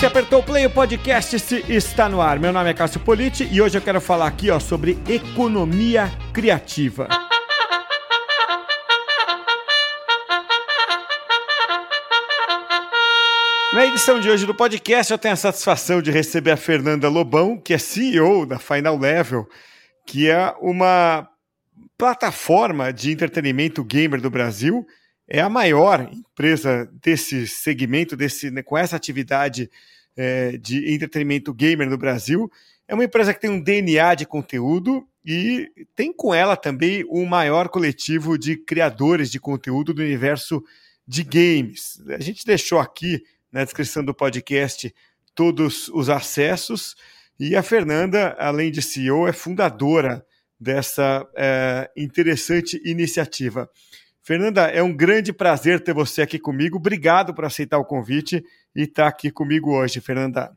Você apertou o play, o podcast está no ar. Meu nome é Cássio Politi e hoje eu quero falar aqui ó, sobre economia criativa. Na edição de hoje do podcast, eu tenho a satisfação de receber a Fernanda Lobão, que é CEO da Final Level, que é uma plataforma de entretenimento gamer do Brasil. É a maior empresa desse segmento, desse, né, com essa atividade é, de entretenimento gamer no Brasil. É uma empresa que tem um DNA de conteúdo e tem com ela também o maior coletivo de criadores de conteúdo do universo de games. A gente deixou aqui na descrição do podcast todos os acessos. E a Fernanda, além de CEO, é fundadora dessa é, interessante iniciativa. Fernanda, é um grande prazer ter você aqui comigo. Obrigado por aceitar o convite e estar aqui comigo hoje, Fernanda.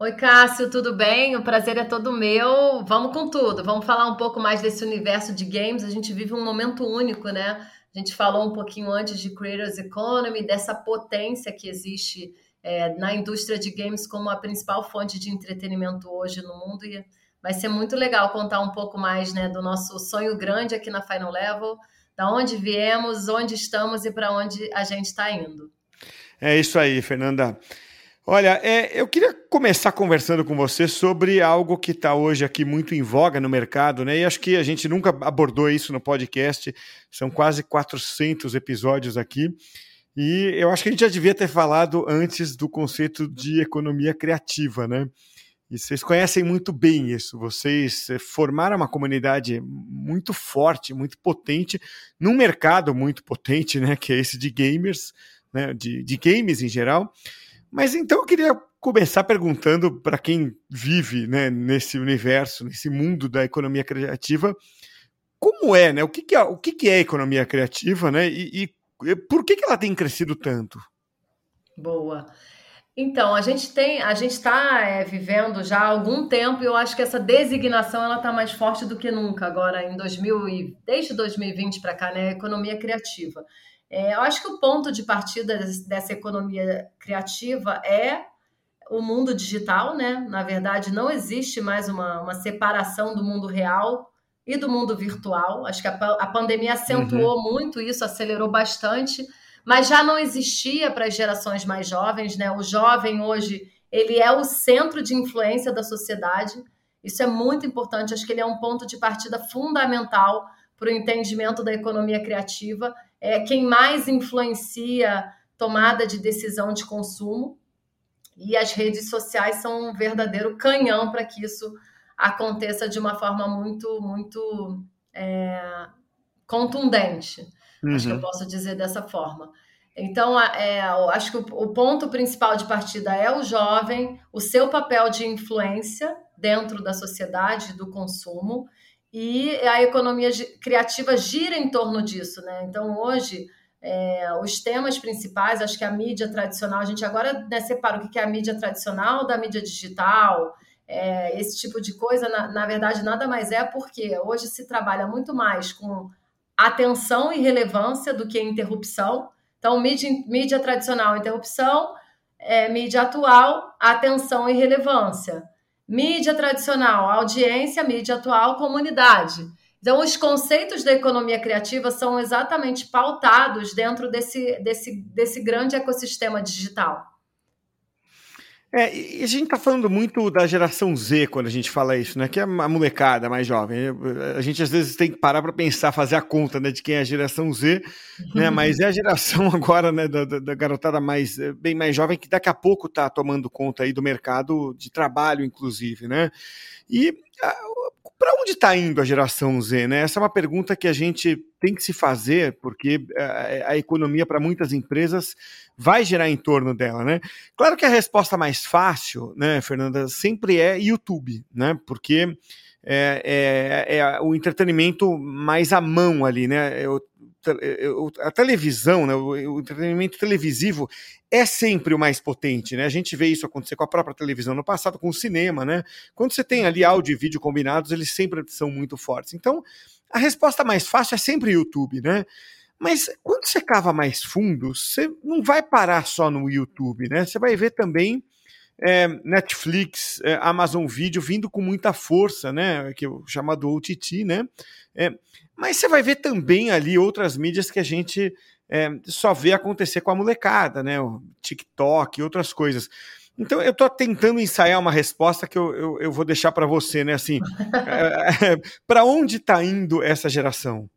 Oi, Cássio, tudo bem? O prazer é todo meu. Vamos com tudo. Vamos falar um pouco mais desse universo de games. A gente vive um momento único, né? A gente falou um pouquinho antes de Creators Economy, dessa potência que existe é, na indústria de games como a principal fonte de entretenimento hoje no mundo. E vai ser muito legal contar um pouco mais né, do nosso sonho grande aqui na Final Level, da onde viemos, onde estamos e para onde a gente está indo. É isso aí, Fernanda. Olha, é, eu queria começar conversando com você sobre algo que está hoje aqui muito em voga no mercado, né? E acho que a gente nunca abordou isso no podcast, são quase 400 episódios aqui. E eu acho que a gente já devia ter falado antes do conceito de economia criativa, né? E vocês conhecem muito bem isso. Vocês eh, formaram uma comunidade muito forte, muito potente, num mercado muito potente, né? Que é esse de gamers, né? De, de games em geral. Mas então eu queria começar perguntando para quem vive né, nesse universo, nesse mundo da economia criativa, como é, né? O que, que é, o que, que é economia criativa, né? E, e por que, que ela tem crescido tanto? Boa. Então, a gente tem, a gente está é, vivendo já há algum tempo e eu acho que essa designação ela está mais forte do que nunca agora em 2000 e desde 2020 para cá, né? Economia criativa. É, eu acho que o ponto de partida dessa economia criativa é o mundo digital, né? Na verdade, não existe mais uma, uma separação do mundo real e do mundo virtual. Acho que a, a pandemia acentuou uhum. muito isso, acelerou bastante, mas já não existia para as gerações mais jovens, né? O jovem hoje ele é o centro de influência da sociedade. Isso é muito importante. Acho que ele é um ponto de partida fundamental para o entendimento da economia criativa é quem mais influencia tomada de decisão de consumo. E as redes sociais são um verdadeiro canhão para que isso aconteça de uma forma muito, muito é, contundente. Uhum. Acho que eu uhum. posso dizer dessa forma. Então, é, acho que o, o, ponto principal de partida é o jovem, o seu papel de influência dentro da sociedade, do consumo, e a economia criativa gira em torno disso, né? Então, hoje, é, os temas principais, acho que a mídia tradicional, a gente agora né, separa o que é a mídia tradicional da mídia digital, é, esse tipo de coisa, na, na, verdade, nada mais é porque hoje se trabalha muito mais com atenção e relevância do que interrupção. Então, mídia, mídia tradicional, interrupção, é, mídia atual, atenção e relevância. Mídia tradicional, audiência, mídia atual, comunidade. Então, os conceitos da economia criativa são exatamente pautados dentro desse, desse, desse grande ecossistema digital. É, e a gente está falando muito da geração Z quando a gente fala isso, né? Que é a molecada mais jovem. A gente às vezes tem que parar para pensar, fazer a conta né, de quem é a geração Z, né? Mas é a geração agora né, da, da garotada mais eh, bem mais jovem que daqui a pouco está tomando conta aí do mercado de trabalho, inclusive, né? E para onde está indo a geração Z? Né? Essa é uma pergunta que a gente tem que se fazer, porque a, eh, a economia para muitas empresas vai girar em torno dela. Né? Claro que a resposta mais fácil, né, Fernanda, sempre é YouTube, né? porque é, é, é o entretenimento mais à mão ali. Né? Eu, a televisão, né, o, entretenimento televisivo é sempre o mais potente, né? A gente vê isso acontecer com a própria televisão no passado, com o cinema, né? Quando você tem ali áudio e vídeo combinados, eles sempre são muito fortes. Então, a resposta mais fácil é sempre YouTube, né? Mas quando você cava mais fundo, você não vai parar só no YouTube, né? Você vai ver também é, Netflix, é, Amazon Video vindo com muita força, né? Que é o chamado OTT, né? É, mas você vai ver também ali outras mídias que a gente é, só vê acontecer com a molecada, né? O TikTok e outras coisas. Então eu estou tentando ensaiar uma resposta que eu, eu, eu vou deixar para você, né? Assim, é, para onde está indo essa geração?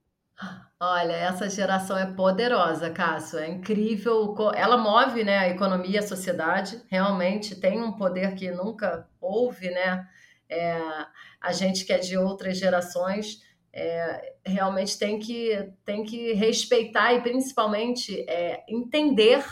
Olha, essa geração é poderosa, Cássio. É incrível. Ela move, né, a economia, a sociedade. Realmente tem um poder que nunca houve, né? É, a gente que é de outras gerações é, realmente tem que, tem que respeitar e principalmente é, entender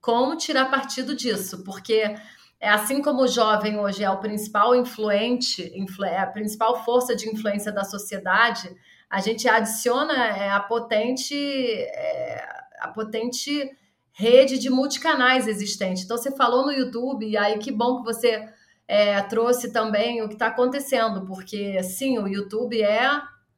como tirar partido disso, porque é assim como o jovem hoje é o principal influente, é a principal força de influência da sociedade, a gente adiciona é, a potente, é, a potente rede de multicanais existente. Então, você falou no YouTube, e aí que bom que você é, trouxe também o que está acontecendo, porque sim, o YouTube é,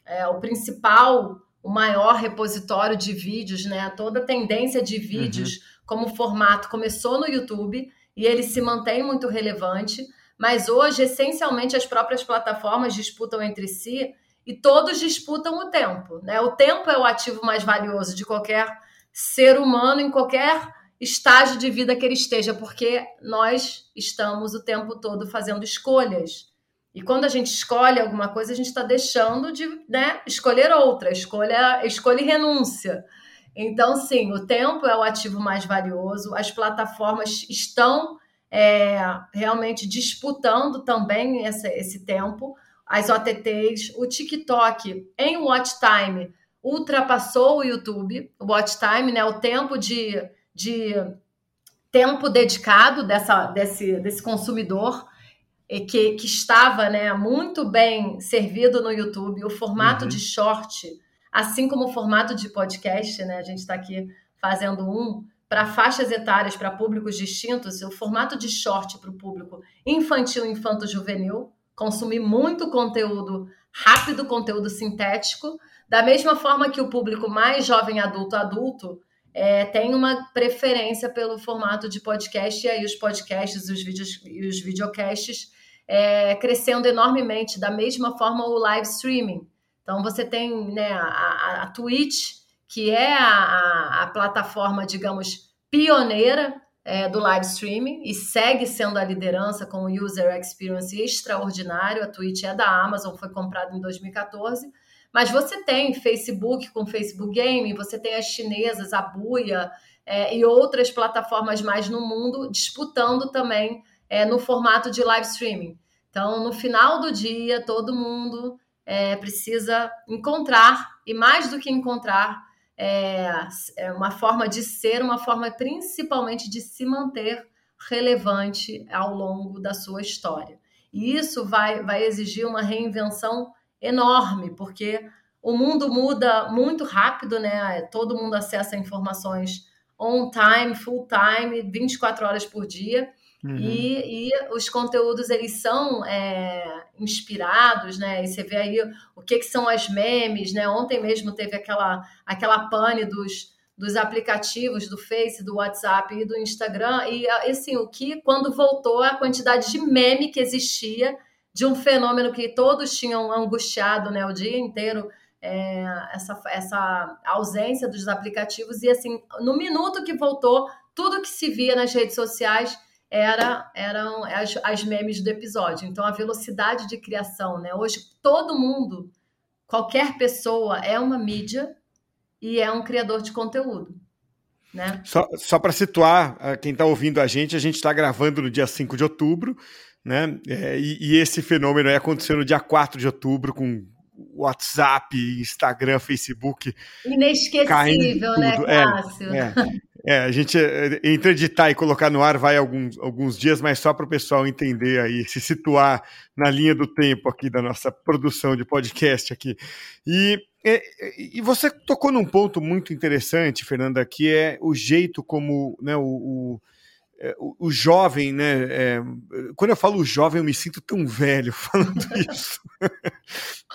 é, o principal, o maior repositório de vídeos, né? Toda tendência de vídeos uhum. como formato começou no YouTube e ele se mantém muito relevante, mas hoje, essencialmente, as próprias plataformas disputam entre si e todos disputam o tempo. Né? O tempo é o ativo mais valioso de qualquer ser humano em qualquer estágio de vida que ele esteja, porque nós estamos o tempo todo fazendo escolhas. E quando a gente escolhe alguma coisa, a gente está deixando de né, escolher outra, escolha, escolha e renúncia. Então, sim, o tempo é o ativo mais valioso, as plataformas estão é, realmente disputando também esse, esse tempo, as OTTs, o TikTok em watch time ultrapassou o YouTube, o watch time, né, o tempo de, de tempo dedicado dessa, desse, desse consumidor que, que estava né, muito bem servido no YouTube, o formato uhum. de short assim como o formato de podcast, né? A gente está aqui fazendo um para faixas etárias, para públicos distintos, o formato de short para o público infantil e infanto-juvenil, consumir muito conteúdo rápido, conteúdo sintético, da mesma forma que o público mais jovem adulto adulto é, tem uma preferência pelo formato de podcast, e aí os podcasts os vídeos, e os videocasts é, crescendo enormemente, da mesma forma o live streaming. Então você tem né, a, a Twitch, que é a, a, a plataforma, digamos, pioneira é, do live streaming e segue sendo a liderança com um user experience extraordinário. A Twitch é da Amazon, foi comprada em 2014. Mas você tem Facebook com Facebook Game, você tem as chinesas, a Buia é, e outras plataformas mais no mundo disputando também é, no formato de live streaming. Então, no final do dia, todo mundo é, precisa encontrar, e mais do que encontrar, é, é uma forma de ser, uma forma principalmente de se manter relevante ao longo da sua história. E isso vai, vai exigir uma reinvenção enorme, porque o mundo muda muito rápido, né? Todo mundo acessa informações on time, full time, 24 horas por dia. Uhum. E, e, os conteúdos eles são é, inspirados, né? E você vê aí o que, que são as memes, né? Ontem mesmo teve aquela, aquela pane dos, dos aplicativos do Face, do WhatsApp e do Instagram. E assim, o que quando voltou a quantidade de meme que existia de um fenômeno que todos tinham angustiado né, o dia inteiro. É, essa, essa ausência dos aplicativos e assim no minuto que voltou tudo que se via nas redes sociais era, eram as, as memes do episódio. Então, a velocidade de criação, né? Hoje, todo mundo, qualquer pessoa é uma mídia e é um criador de conteúdo. Né? Só, só para situar quem está ouvindo a gente, a gente está gravando no dia 5 de outubro, né? É, e, e, esse fenômeno aí aconteceu no dia 4 de outubro, com WhatsApp, Instagram, Facebook. Inesquecível, né, Cássio? É, é. É, a gente é, entre editar e colocar no ar vai alguns, alguns dias, mas só para o pessoal entender aí, se situar na linha do tempo aqui da nossa produção de podcast aqui. E, e, e você tocou num ponto muito interessante, Fernanda, que é o jeito como né, o, o é, o, jovem, né? É, quando eu falo jovem, eu me sinto tão velho falando isso.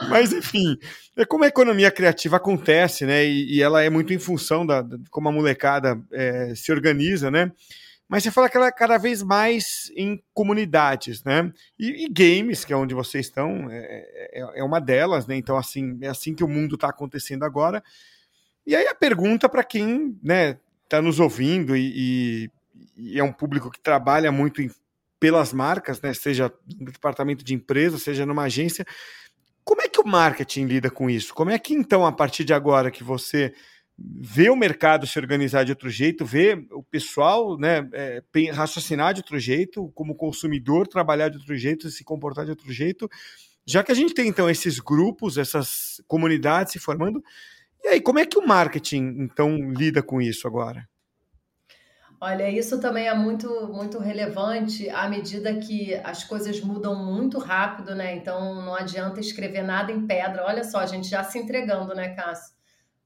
Mas, enfim, é como a economia criativa acontece, né? E, e ela é muito em função da, de como a molecada é, se organiza, né? Mas você fala que ela é cada vez mais em comunidades, né? E, e games, que é onde vocês estão, é, é, é uma delas, né? Então, assim, é assim que o mundo está acontecendo agora. E aí a pergunta para quem, né, está nos ouvindo e, e e é um público que trabalha muito em, pelas marcas, né? seja no departamento de empresa, seja numa agência. Como é que o marketing lida com isso? Como é que, então, a partir de agora que você vê o mercado se organizar de outro jeito, vê o pessoal né, é, raciocinar de outro jeito, como consumidor trabalhar de outro jeito, se comportar de outro jeito, já que a gente tem, então, esses grupos, essas comunidades se formando, e aí, como é que o marketing, então, lida com isso agora? Olha, isso também é muito, muito relevante à medida que as coisas mudam muito rápido, né? Então não adianta escrever nada em pedra. Olha só, a gente já se entregando, né, Cássio?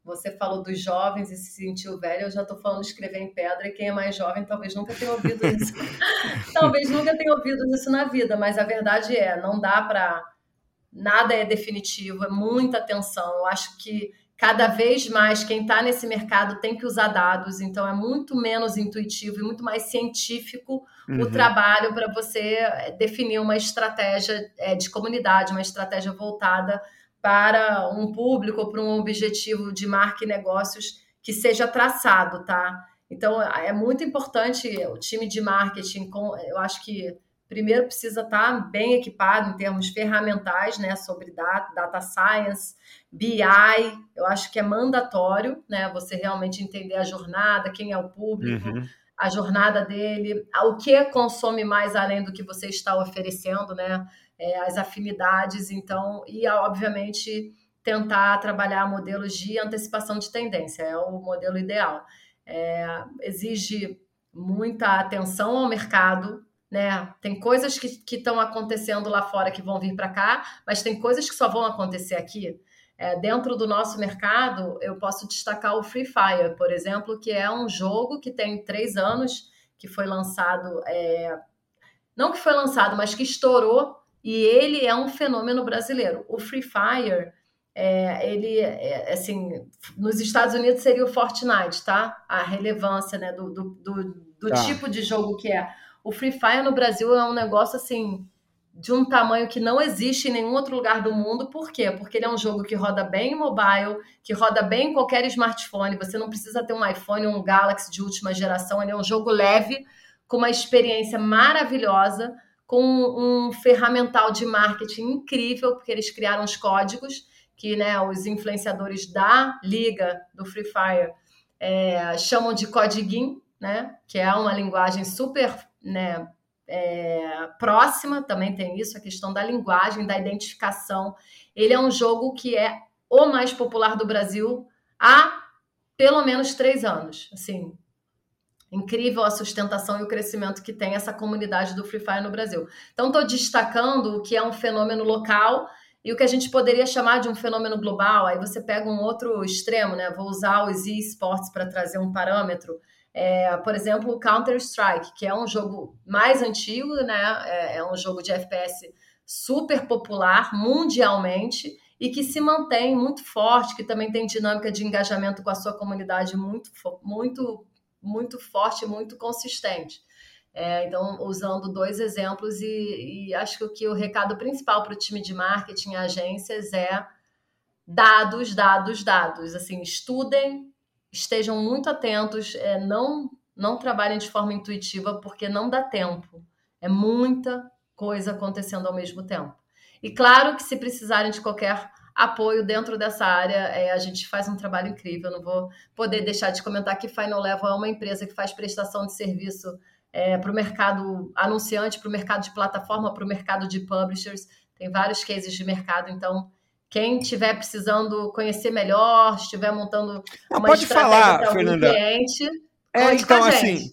Você falou dos jovens e se sentiu velho, eu já estou falando de escrever em pedra, e quem é mais jovem talvez nunca tenha ouvido isso. talvez nunca tenha ouvido isso na vida, mas a verdade é, não dá para. Nada é definitivo, é muita atenção. Eu acho que cada vez mais quem está nesse mercado tem que usar dados, então é muito menos intuitivo e muito mais científico uhum. o trabalho para você eh, definir uma estratégia é, de comunidade, uma estratégia voltada para um público ou para um objetivo de marca e negócios que seja traçado, tá? Então é muito importante o time de marketing, com, eu acho que primeiro precisa estar bem equipado em termos ferramentais, né, sobre data, data science, BI, eu acho que é mandatório, né, você realmente entender a jornada, quem é o público, uhum. a jornada dele, o que consome mais além do que você está oferecendo, né, é, as afinidades, então, e obviamente tentar trabalhar modelos de antecipação de tendência, é o modelo ideal. É, exige muita atenção ao mercado, né? Tem coisas que estão acontecendo lá fora que vão vir para cá, mas tem coisas que só vão acontecer aqui. É, dentro do nosso mercado, eu posso destacar o Free Fire, por exemplo, que é um jogo que tem três anos, que foi lançado, é, não que foi lançado, mas que estourou, e ele é um fenômeno brasileiro. O Free Fire, é, ele, é, assim, nos Estados Unidos seria o Fortnite, tá? A relevância né, do, do, do, do tá. tipo de jogo que é o Free Fire no Brasil é um negócio assim de um tamanho que não existe em nenhum outro lugar do mundo. Por quê? Porque ele é um jogo que roda bem em mobile, que roda bem em qualquer smartphone. Você não precisa ter um iPhone ou um Galaxy de última geração. Ele é um jogo leve, com uma experiência maravilhosa, com um ferramental de marketing incrível, porque eles criaram os códigos que né, os influenciadores da liga do Free Fire é, chamam de codiguinho, né? Que é uma linguagem super né, é, próxima, também tem isso, a questão da linguagem, da identificação. Ele é um jogo que é o mais popular do Brasil há pelo menos três anos. Assim, incrível a sustentação e o crescimento que tem essa comunidade do Free Fire no Brasil. Então, estou destacando o que é um fenômeno local e o que a gente poderia chamar de um fenômeno global. Aí você pega um outro extremo, né? Vou usar os esports para trazer um parâmetro. É, por exemplo, Counter-Strike, que é um jogo mais antigo, né? É, é, um jogo de FPS super popular mundialmente e que se mantém muito forte, que também tem dinâmica de engajamento com a sua comunidade muito, muito, muito forte, muito consistente. É, então, usando dois exemplos, e, e acho que o, que o recado principal para o time de marketing e agências é dados, dados, dados. Assim, estudem, estejam muito atentos, é, não, não trabalhem de forma intuitiva, porque não dá tempo. É muita coisa acontecendo ao mesmo tempo. E claro que se precisarem de qualquer apoio dentro dessa área, é, a gente faz um trabalho incrível. Não vou poder deixar de comentar que Final Level é uma empresa que faz prestação de serviço é, para o mercado anunciante, para o mercado de plataforma, para o mercado de publishers. Tem vários cases de mercado, então quem estiver precisando conhecer melhor, estiver montando uma pode falar, Fernanda. cliente, é, então assim,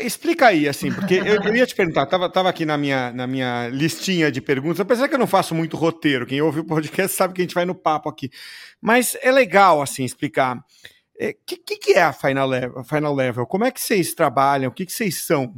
explica aí assim, porque eu, eu ia te perguntar, tava, tava aqui na minha, na minha listinha de perguntas, apesar que eu não faço muito roteiro, quem ouve o podcast sabe que a gente vai no papo aqui, mas é legal assim explicar. O é, que, que, que, é a Final Level, Final Level? Como é que vocês trabalham? O que, que vocês são?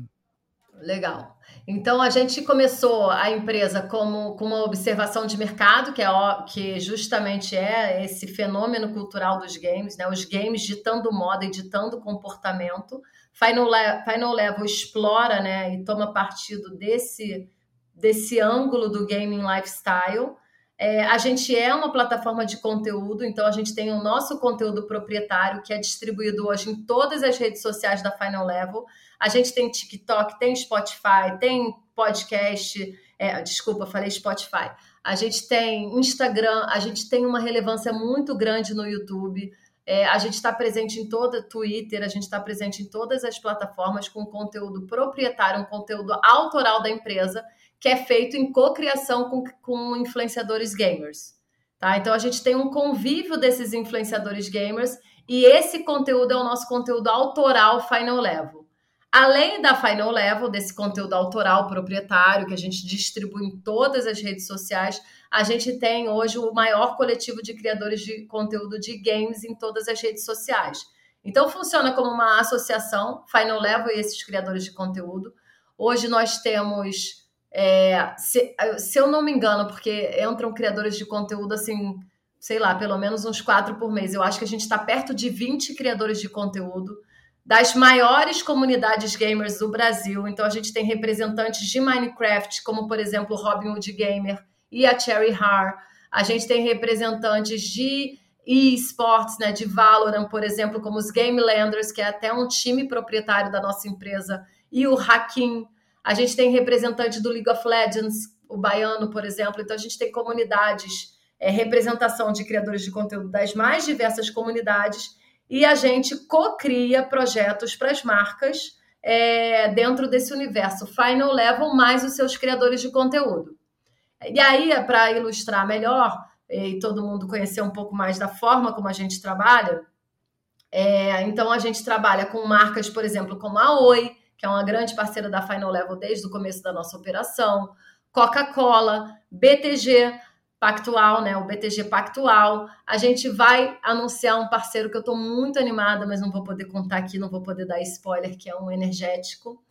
Legal. Então a gente começou a empresa como com uma observação de mercado, que é que justamente é esse fenômeno cultural dos games, né? Os games ditando moda e ditando comportamento. Final, Final Level explora, né, e toma partido desse desse ângulo do gaming lifestyle. É, a gente é uma plataforma de conteúdo, então a gente tem o nosso conteúdo proprietário que é distribuído hoje em todas as redes sociais da Final Level. A gente tem TikTok, tem Spotify, tem podcast. É, desculpa, falei Spotify. A gente tem Instagram, a gente tem uma relevância muito grande no YouTube. É, a gente está presente em toda Twitter, a gente está presente em todas as plataformas com conteúdo proprietário, um conteúdo autoral da empresa que é feito em cocriação com, com influenciadores gamers. Tá? Então a gente tem um convívio desses influenciadores gamers e esse conteúdo é o nosso conteúdo autoral Final Level. Além da Final Level, desse conteúdo autoral proprietário que a gente distribui em todas as redes sociais, a gente tem hoje o maior coletivo de criadores de conteúdo de games em todas as redes sociais. Então funciona como uma associação, Final Level e esses criadores de conteúdo. Hoje nós temos é, se, se, eu não me engano, porque entram criadores de conteúdo assim, sei lá, pelo menos uns quatro por mês. Eu acho que a gente está perto de 20 criadores de conteúdo das maiores comunidades gamers do Brasil. Então a gente tem representantes de Minecraft, como por exemplo Robin Hood Gamer e a Cherry Har. A gente tem representantes de esports, né, de Valorant, por exemplo, como os Game Landers, que é até um time proprietário da nossa empresa, e o Hakim. A gente tem representante do League of Legends, o baiano, por exemplo. Então, a gente tem comunidades, é, representação de criadores de conteúdo das mais diversas comunidades. E a gente co-cria projetos para as marcas é, dentro desse universo Final Level, mais os seus criadores de conteúdo. E aí, para ilustrar melhor e todo mundo conhecer um pouco mais da forma como a gente trabalha, é, então a gente trabalha com marcas, por exemplo, como a Oi, que é uma grande parceira da Final Level desde o começo da nossa operação, Coca-Cola, BTG Pactual, né? O BTG Pactual. A gente vai anunciar um parceiro que eu estou muito animada, mas não vou poder contar aqui, não vou poder dar spoiler, que é um energético.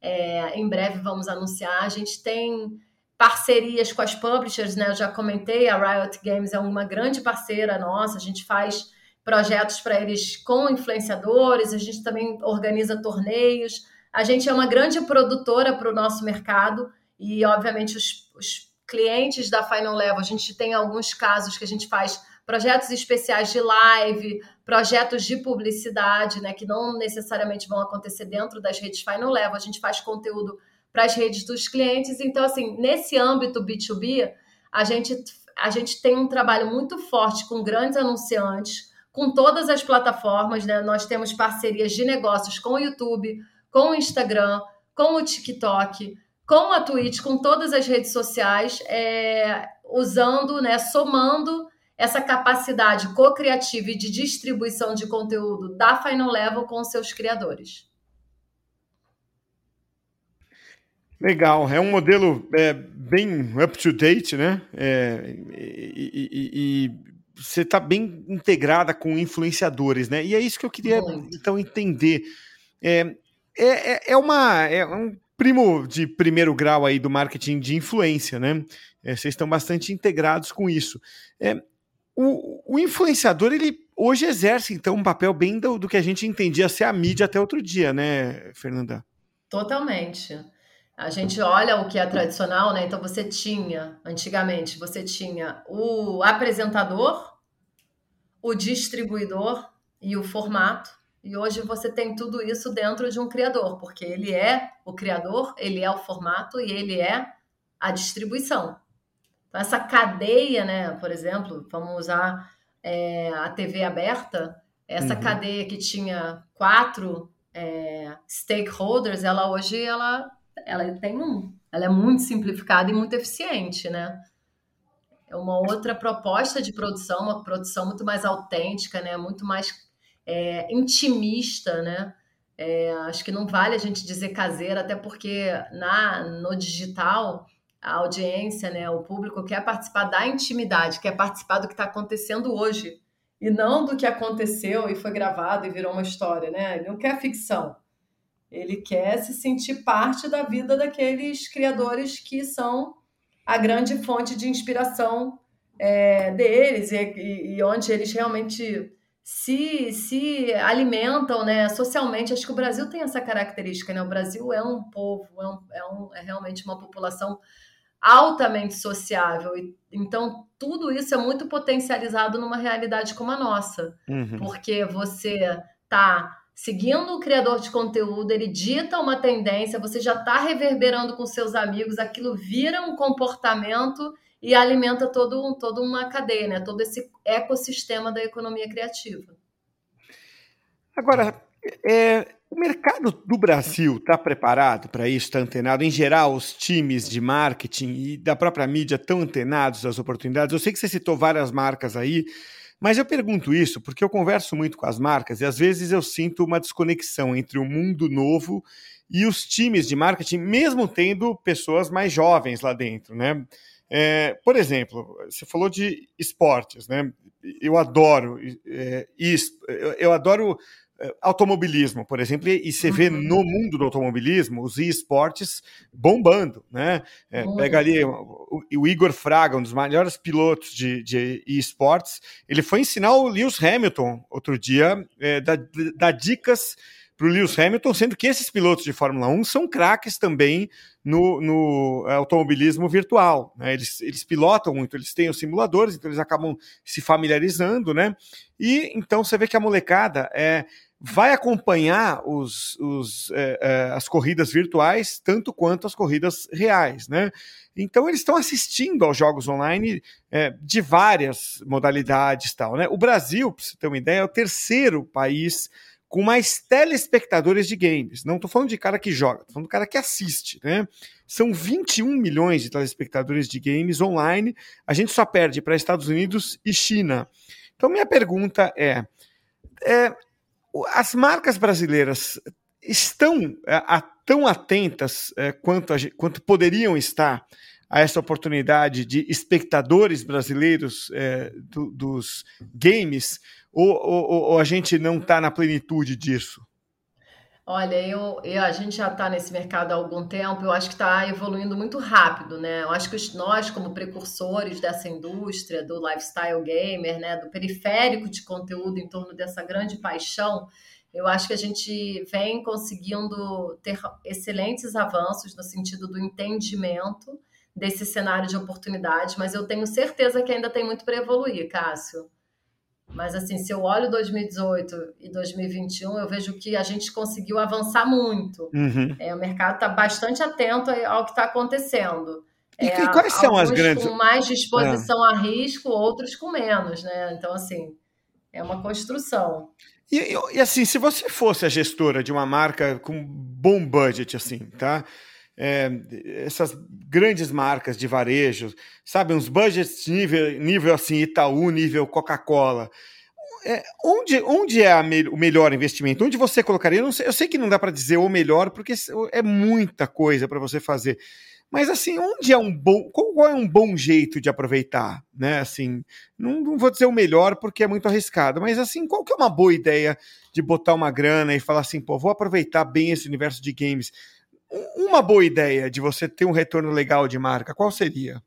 É, em breve vamos anunciar. A gente tem parcerias com as publishers, né? Eu já comentei, a Riot Games é uma grande parceira nossa, a gente faz projetos para eles com influenciadores, a gente também organiza torneios. A gente é uma grande produtora para o nosso mercado e, obviamente, os, os clientes da Final Level, a gente tem alguns casos que a gente faz projetos especiais de live, projetos de publicidade, né, que não necessariamente vão acontecer dentro das redes Final Level, a gente faz conteúdo para as redes dos clientes. Então, assim, nesse âmbito B2B, a gente, a gente tem um trabalho muito forte com grandes anunciantes, com todas as plataformas, né? Nós temos parcerias de negócios com o YouTube, com o Instagram, com o TikTok, com a Twitch, com todas as redes sociais, é, usando, né, somando essa capacidade co-criativa e de distribuição de conteúdo da Final Level com seus criadores. Legal, é um modelo é, bem up-to-date, né? É, e, e, e, você está bem integrada com influenciadores, né? E é isso que eu queria, Muito. então, entender. É, é, é, é, uma, é um primo de primeiro grau aí do marketing de influência, né? É, vocês estão bastante integrados com isso. É, o, o, influenciador, ele hoje exerce, então, um papel bem do, do, que a gente entendia ser a mídia até outro dia, né, Fernanda? Totalmente. A gente olha o que é tradicional, né? Então, você tinha, antigamente, você tinha o apresentador, o distribuidor e o formato. E hoje você tem tudo isso dentro de um criador, porque ele é o criador, ele é o formato e ele é a distribuição. Então, essa cadeia, né, por exemplo, vamos usar é, a TV aberta, essa uhum. cadeia que tinha quatro é, stakeholders, ela hoje ela, ela tem um. Ela é muito simplificada e muito eficiente, né? É uma outra proposta de produção, uma produção muito mais autêntica, né? Muito mais é, intimista, né? É, acho que não vale a gente dizer caseira, até porque na, no digital a audiência, né, o público quer participar da intimidade, quer participar do que está acontecendo hoje e não do que aconteceu e foi gravado e virou uma história, né? Ele não quer ficção. Ele quer se sentir parte da vida daqueles criadores que são a grande fonte de inspiração é, deles e, e, onde eles realmente se, se alimentam né, socialmente. Acho que o Brasil tem essa característica, né? O Brasil é um povo, é, um, é, um, é realmente uma população altamente sociável. Então, tudo isso é muito potencializado numa realidade como a nossa, uhum. porque você está seguindo o criador de conteúdo, ele dita uma tendência, você já está reverberando com seus amigos, aquilo vira um comportamento e alimenta todo, toda uma cadeia, né? todo esse ecossistema da economia criativa. Agora, é, o mercado do Brasil está preparado para isso? Está antenado? Em geral, os times de marketing e da própria mídia estão antenados às oportunidades? Eu sei que você citou várias marcas aí, mas eu pergunto isso porque eu converso muito com as marcas e às vezes eu sinto uma desconexão entre o mundo novo e os times de marketing, mesmo tendo pessoas mais jovens lá dentro, né? É, por exemplo, você falou de esportes, né? Eu adoro, é, eu adoro é, automobilismo, por exemplo, e você vê uhum. no mundo do automobilismo os esportes bombando, né? É, pega ali o, o, Igor Fraga, um dos maiores pilotos de, de esportes, ele foi ensinar o Lewis Hamilton outro dia, é, dar dicas para o Lewis Hamilton, sendo que esses pilotos de Fórmula 1 são craques também no, no automobilismo virtual. Né? Eles, eles pilotam muito, eles têm os simuladores, então eles acabam se familiarizando, né? E então você vê que a molecada é, vai acompanhar os, os, é, é, as corridas virtuais tanto quanto as corridas reais, né? Então eles estão assistindo aos jogos online é, de várias modalidades tal, né? O Brasil, para você ter uma ideia, é o terceiro país com mais telespectadores de games. Não estou falando de cara que joga, estou falando do cara que assiste, né? São 21 milhões de telespectadores de games online. A gente só perde para Estados Unidos e China. Então, minha pergunta é, é as marcas brasileiras estão é, tão atentas é, quanto, a, quanto poderiam estar a essa oportunidade de espectadores brasileiros é, do, dos games? Ou, ou, ou a gente não está na plenitude disso? Olha, eu, eu, a gente já está nesse mercado há algum tempo, eu acho que está evoluindo muito rápido, né? Eu acho que nós, como precursores dessa indústria, do lifestyle gamer, né, do periférico de conteúdo em torno dessa grande paixão, eu acho que a gente vem conseguindo ter excelentes avanços no sentido do entendimento desse cenário de oportunidade, mas eu tenho certeza que ainda tem muito para evoluir, Cássio. Mas assim, se eu olho 2018 e 2021, eu vejo que a gente conseguiu avançar muito. Uhum. É, o mercado está bastante atento ao que está acontecendo. E, é, e quais são as grandes? com mais disposição é. a risco, outros com menos, né? Então, assim, é uma construção. E, e, assim, se você fosse a gestora de uma marca com bom budget, assim, tá? É, essas grandes marcas de varejo, sabe, uns budgets nível, nível assim, Itaú, nível Coca-Cola. É, onde, onde é me, o melhor investimento? Onde você colocaria? Eu, sei, eu sei que não dá para dizer o melhor, porque é muita coisa para você fazer. Mas assim, onde é um bom. Qual é um bom jeito de aproveitar? Né? Assim, não, não vou dizer o melhor porque é muito arriscado, mas assim, qual que é uma boa ideia de botar uma grana e falar assim, pô, vou aproveitar bem esse universo de games? Uma boa ideia de você ter um retorno legal de marca, qual seria?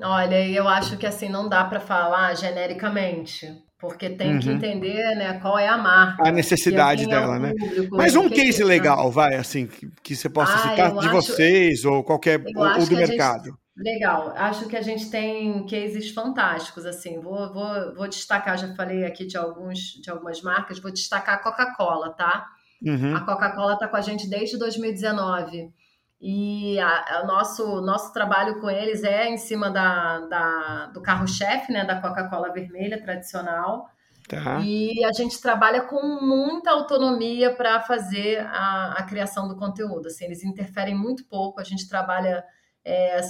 Olha, eu acho que assim não dá para falar genericamente, porque tem uhum. que entender, né, qual é a marca, a necessidade dela, é né? Público, Mas um case legal, vai, assim, que, que você possa ah, citar de acho... vocês ou qualquer ou do mercado. Gente... Legal, acho que a gente tem cases fantásticos, assim, vou, vou, vou destacar, já falei aqui de, alguns, de algumas marcas, vou destacar a Coca-Cola, tá? Uhum. A Coca-Cola está com a gente desde 2019. E o nosso, nosso trabalho com eles é em cima da, da do carro-chefe, né, da Coca-Cola vermelha tradicional. Tá. E a gente trabalha com muita autonomia para fazer a, a, criação do conteúdo. Assim, eles interferem muito pouco. A gente trabalha é,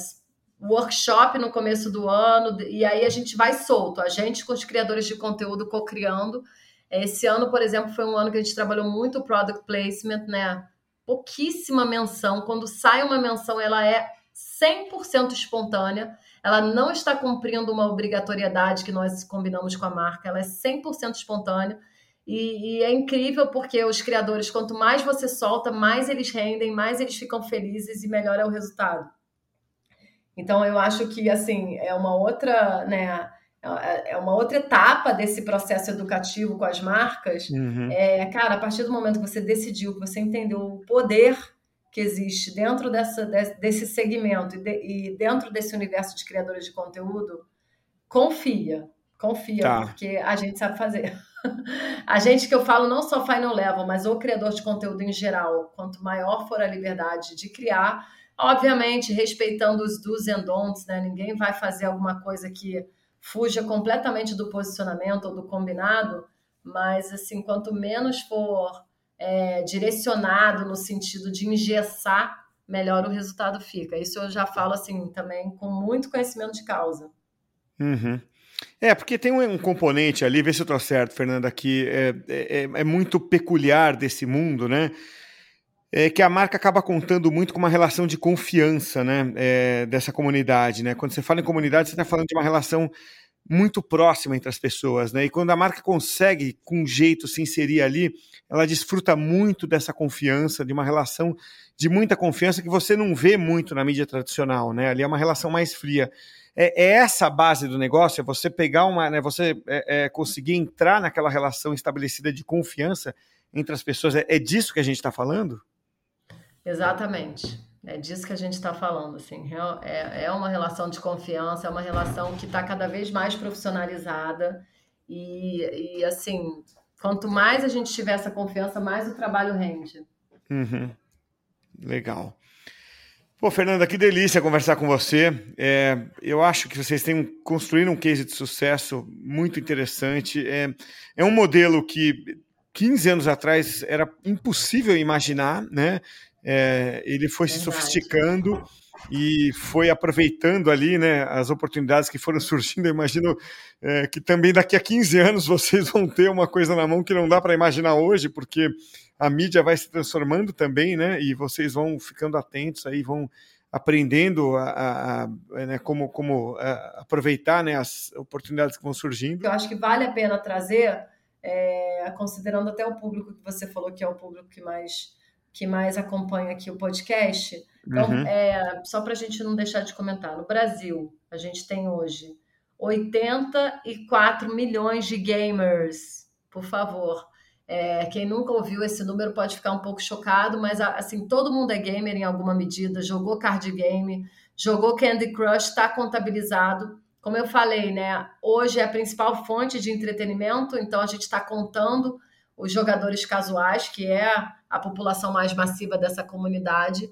workshop no começo do ano, e aí a gente vai solto. A gente, com os criadores de conteúdo, co-criando esse ano, por exemplo, foi um ano que a gente trabalhou muito o product placement, né? Pouquíssima menção. Quando sai uma menção, ela é 100% espontânea. Ela não está cumprindo uma obrigatoriedade que nós combinamos com a marca. Ela é 100% espontânea. E, e, é incrível porque os criadores, quanto mais você solta, mais eles rendem, mais eles ficam felizes e melhor é o resultado. Então eu acho que assim é uma outra, né? É, é uma outra etapa desse processo educativo com as marcas. Uhum. É, cara, a partir do momento que você decidiu, que você entendeu o poder que existe dentro dessa, desse segmento e, de, e dentro desse universo de criadores de conteúdo, confia, confia, tá. porque a gente sabe fazer. a gente que eu falo não só final level, mas o criador de conteúdo em geral, quanto maior for a liberdade de criar, obviamente respeitando os do's and don'ts, né? Ninguém vai fazer alguma coisa que fuja completamente do posicionamento ou do combinado, mas assim, quanto menos for é, direcionado no sentido de engessar, melhor o resultado fica. Isso eu já falo assim também com muito conhecimento de causa. Uhum. É, porque tem um, componente ali, vê se eu estou certo, Fernanda, que é, é, é, muito peculiar desse mundo, né? É que a marca acaba contando muito com uma relação de confiança, né? É, dessa comunidade, né? Quando você fala em comunidade, você está falando de uma relação muito próxima entre as pessoas, né? E quando a marca consegue, com jeito, se inserir ali, ela desfruta muito dessa confiança, de uma relação de muita confiança que você não vê muito na mídia tradicional, né? Ali é uma relação mais fria. É, é essa a base do negócio, é você pegar uma, né? Você é, é conseguir entrar naquela relação estabelecida de confiança entre as pessoas. É, é disso que a gente está falando? Exatamente. É disso que a gente está falando, assim, é, é uma relação de confiança, é uma relação que está cada vez mais profissionalizada e, e, assim, quanto mais a gente tiver essa confiança, mais o trabalho rende. Uhum. Legal. Pô, Fernanda, que delícia conversar com você. É, eu acho que vocês têm construído um case de sucesso muito interessante. É, é um modelo que 15 anos atrás era impossível imaginar, né? É, ele foi se sofisticando e foi aproveitando ali né, as oportunidades que foram surgindo. Eu imagino é, que também daqui a 15 anos vocês vão ter uma coisa na mão que não dá para imaginar hoje, porque a mídia vai se transformando também, né? E vocês vão ficando atentos aí, vão aprendendo a, a, a né, como, como a, aproveitar né, as oportunidades que vão surgindo. Eu acho que vale a pena trazer, é, considerando até o público que você falou que é o público que mais que mais acompanha aqui o podcast. Então, uhum. é, só para a gente não deixar de comentar, no Brasil, a gente tem hoje 84 milhões de gamers, por favor. É, quem nunca ouviu esse número pode ficar um pouco chocado, mas assim, todo mundo é gamer em alguma medida, jogou card game, jogou Candy Crush, está contabilizado. Como eu falei, né? Hoje é a principal fonte de entretenimento, então a gente está contando os jogadores casuais, que é a população mais massiva dessa comunidade.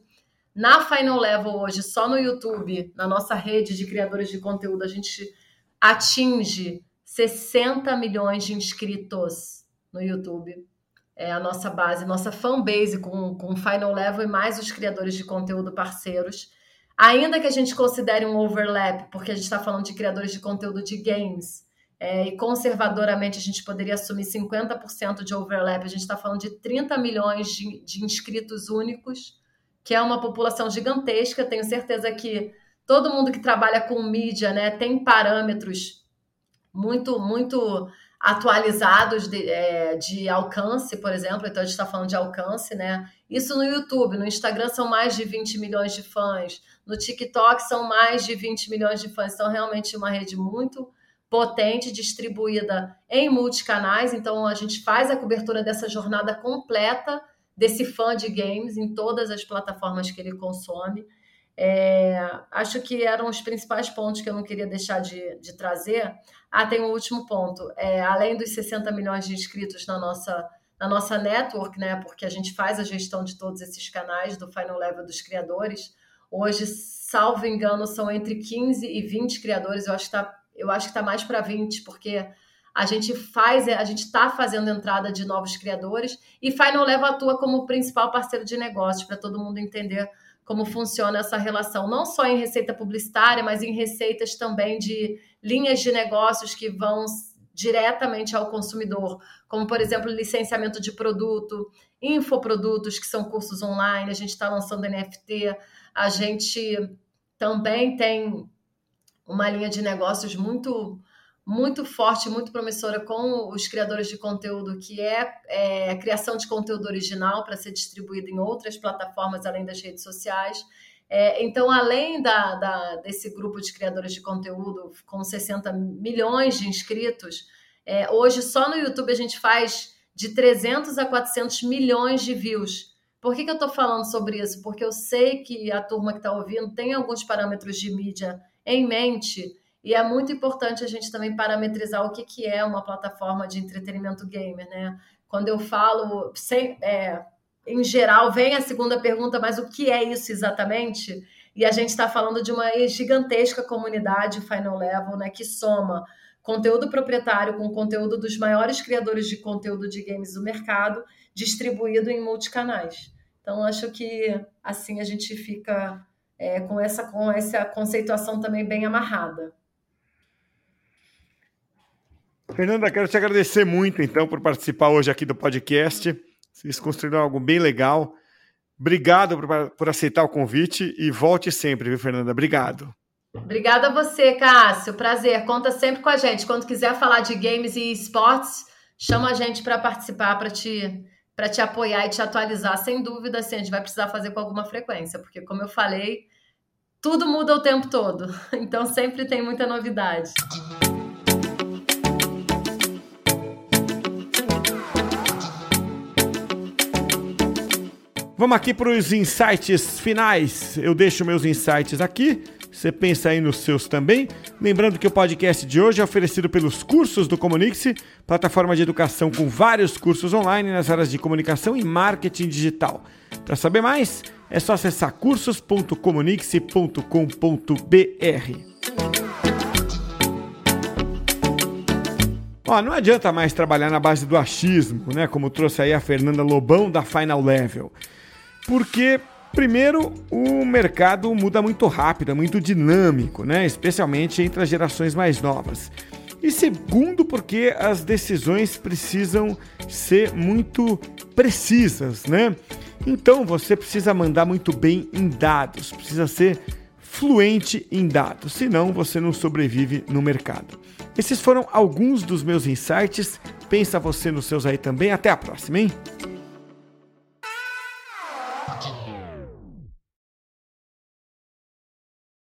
Na Final Level hoje, só no YouTube, na nossa rede de criadores de conteúdo, a gente atinge 60 milhões de inscritos no YouTube. É a nossa base, nossa fanbase com, com Final Level e mais os criadores de conteúdo parceiros. Ainda que a gente considere um overlap, porque a gente está falando de criadores de conteúdo de games, é, e conservadoramente a gente poderia assumir 50% de overlap, a gente está falando de 30 milhões de, de, inscritos únicos, que é uma população gigantesca. Tenho certeza que todo mundo que trabalha com mídia né, tem parâmetros muito, muito atualizados de, é, de alcance, por exemplo. Então a gente está falando de alcance, né? Isso no YouTube, no Instagram são mais de 20 milhões de fãs, no TikTok são mais de 20 milhões de fãs. Então, realmente, uma rede muito potente, distribuída em multicanais. Então, a gente faz a cobertura dessa jornada completa desse fã de games em todas as plataformas que ele consome. É, acho que eram os principais pontos que eu não queria deixar de, de trazer. Ah, tem um último ponto. É, além dos 60 milhões de inscritos na nossa, na nossa network, né? Porque a gente faz a gestão de todos esses canais do Final Level dos criadores. Hoje, salvo engano, são entre 15 e 20 criadores. Eu acho que está eu acho que está mais para 20, porque a gente faz, a gente está fazendo entrada de novos criadores e Final Level atua como principal parceiro de negócios para todo mundo entender como funciona essa relação, não só em receita publicitária, mas em receitas também de linhas de negócios que vão diretamente ao consumidor, como por exemplo licenciamento de produto, infoprodutos, que são cursos online, a gente está lançando NFT, a gente também tem uma linha de negócios muito muito forte, muito promissora com os criadores de conteúdo, que é, é a criação de conteúdo original para ser distribuído em outras plataformas além das redes sociais. É, então, além da, da, desse grupo de criadores de conteúdo com 60 milhões de inscritos, é, hoje só no YouTube a gente faz de 300 a 400 milhões de views. Por que, que eu estou falando sobre isso? Porque eu sei que a turma que está ouvindo tem alguns parâmetros de mídia em mente e é muito importante a gente também parametrizar o que, que é uma plataforma de entretenimento gamer, né? Quando eu falo, sem, é, em geral, vem a segunda pergunta, mas o que é isso exatamente? E a gente está falando de uma gigantesca comunidade Final Level, né? Que soma conteúdo proprietário com conteúdo dos maiores criadores de conteúdo de games do mercado, distribuído em multicanais. Então, acho que assim a gente fica é, com, essa, com essa conceituação também bem amarrada. Fernanda, quero te agradecer muito, então, por participar hoje aqui do podcast. Vocês construíram algo bem legal. Obrigado por, por aceitar o convite e volte sempre, viu, Fernanda? Obrigado. Obrigada a você, Cássio. Prazer. Conta sempre com a gente. Quando quiser falar de games e esportes, chama a gente para participar, para te, para te apoiar e te atualizar. Sem dúvida, assim, a gente vai precisar fazer com alguma frequência, porque, como eu falei, tudo muda o tempo todo. Então, sempre tem muita novidade. Vamos aqui para os insights finais. Eu deixo meus insights aqui. Você pensa aí nos seus também. Lembrando que o podcast de hoje é oferecido pelos cursos do Comunix, plataforma de educação com vários cursos online nas áreas de comunicação e marketing digital. Para saber mais, é só acessar cursos.comunix.com.br. Ó, não adianta mais trabalhar na base do achismo, né? Como trouxe aí a Fernanda Lobão da Final Level. Porque, primeiro, o mercado muda muito rápido, é muito dinâmico, né? especialmente entre as gerações mais novas. E segundo, porque as decisões precisam ser muito precisas, né? Então você precisa mandar muito bem em dados, precisa ser fluente em dados, senão você não sobrevive no mercado. Esses foram alguns dos meus insights. Pensa você nos seus aí também. Até a próxima, hein?